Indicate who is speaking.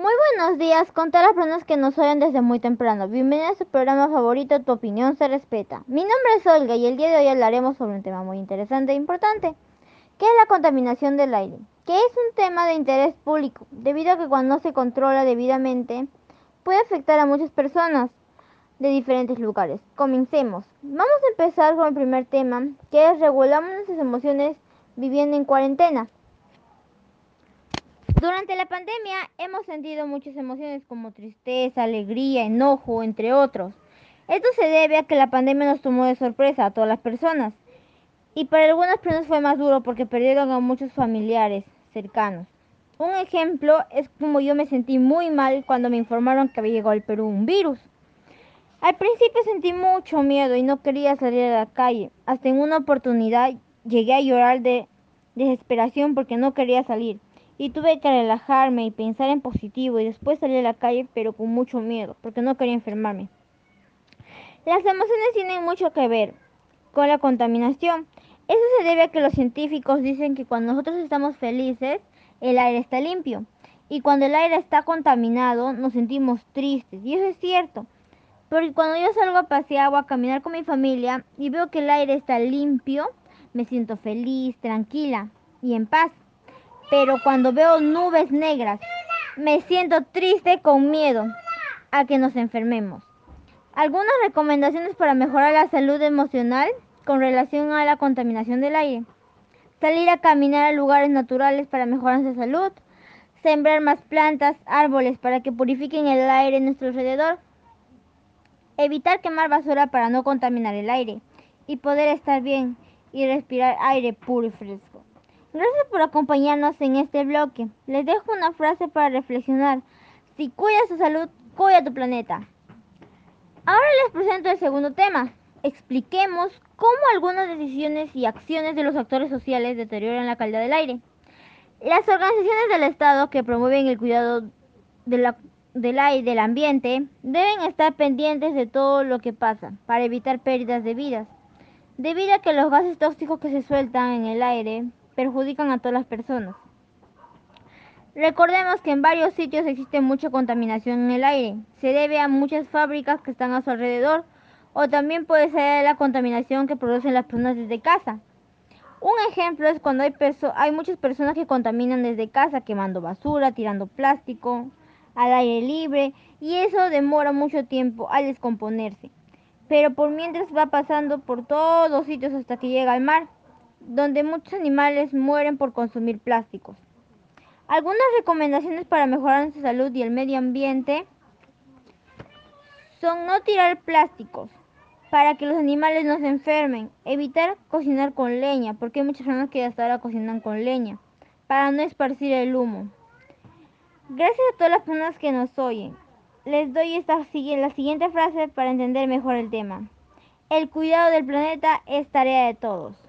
Speaker 1: Muy buenos días con todas las personas que nos oyen desde muy temprano. Bienvenidos a su programa favorito, Tu opinión se respeta. Mi nombre es Olga y el día de hoy hablaremos sobre un tema muy interesante e importante, que es la contaminación del aire, que es un tema de interés público, debido a que cuando no se controla debidamente puede afectar a muchas personas de diferentes lugares. Comencemos. Vamos a empezar con el primer tema, que es regulamos nuestras emociones viviendo en cuarentena. Durante la pandemia hemos sentido muchas emociones como tristeza, alegría, enojo, entre otros. Esto se debe a que la pandemia nos tomó de sorpresa a todas las personas. Y para algunas personas fue más duro porque perdieron a muchos familiares cercanos. Un ejemplo es como yo me sentí muy mal cuando me informaron que había llegado al Perú un virus. Al principio sentí mucho miedo y no quería salir a la calle. Hasta en una oportunidad llegué a llorar de desesperación porque no quería salir y tuve que relajarme y pensar en positivo y después salir a la calle pero con mucho miedo porque no quería enfermarme. Las emociones tienen mucho que ver con la contaminación. Eso se debe a que los científicos dicen que cuando nosotros estamos felices el aire está limpio y cuando el aire está contaminado nos sentimos tristes y eso es cierto. Porque cuando yo salgo a pasear o a caminar con mi familia y veo que el aire está limpio, me siento feliz, tranquila y en paz pero cuando veo nubes negras me siento triste con miedo a que nos enfermemos. Algunas recomendaciones para mejorar la salud emocional con relación a la contaminación del aire. Salir a caminar a lugares naturales para mejorar nuestra salud. Sembrar más plantas, árboles para que purifiquen el aire en nuestro alrededor. Evitar quemar basura para no contaminar el aire y poder estar bien y respirar aire puro y fresco. Gracias por acompañarnos en este bloque. Les dejo una frase para reflexionar. Si cuidas tu salud, cuida tu planeta. Ahora les presento el segundo tema. Expliquemos cómo algunas decisiones y acciones de los actores sociales deterioran la calidad del aire. Las organizaciones del Estado que promueven el cuidado del aire y del ambiente deben estar pendientes de todo lo que pasa para evitar pérdidas de vidas, debido a que los gases tóxicos que se sueltan en el aire perjudican a todas las personas. Recordemos que en varios sitios existe mucha contaminación en el aire. Se debe a muchas fábricas que están a su alrededor o también puede ser la contaminación que producen las personas desde casa. Un ejemplo es cuando hay, hay muchas personas que contaminan desde casa quemando basura, tirando plástico al aire libre y eso demora mucho tiempo al descomponerse. Pero por mientras va pasando por todos sitios hasta que llega al mar donde muchos animales mueren por consumir plásticos. Algunas recomendaciones para mejorar nuestra salud y el medio ambiente son no tirar plásticos para que los animales no se enfermen, evitar cocinar con leña, porque hay muchas personas que hasta ahora cocinan con leña, para no esparcir el humo. Gracias a todas las personas que nos oyen. Les doy esta, la siguiente frase para entender mejor el tema. El cuidado del planeta es tarea de todos.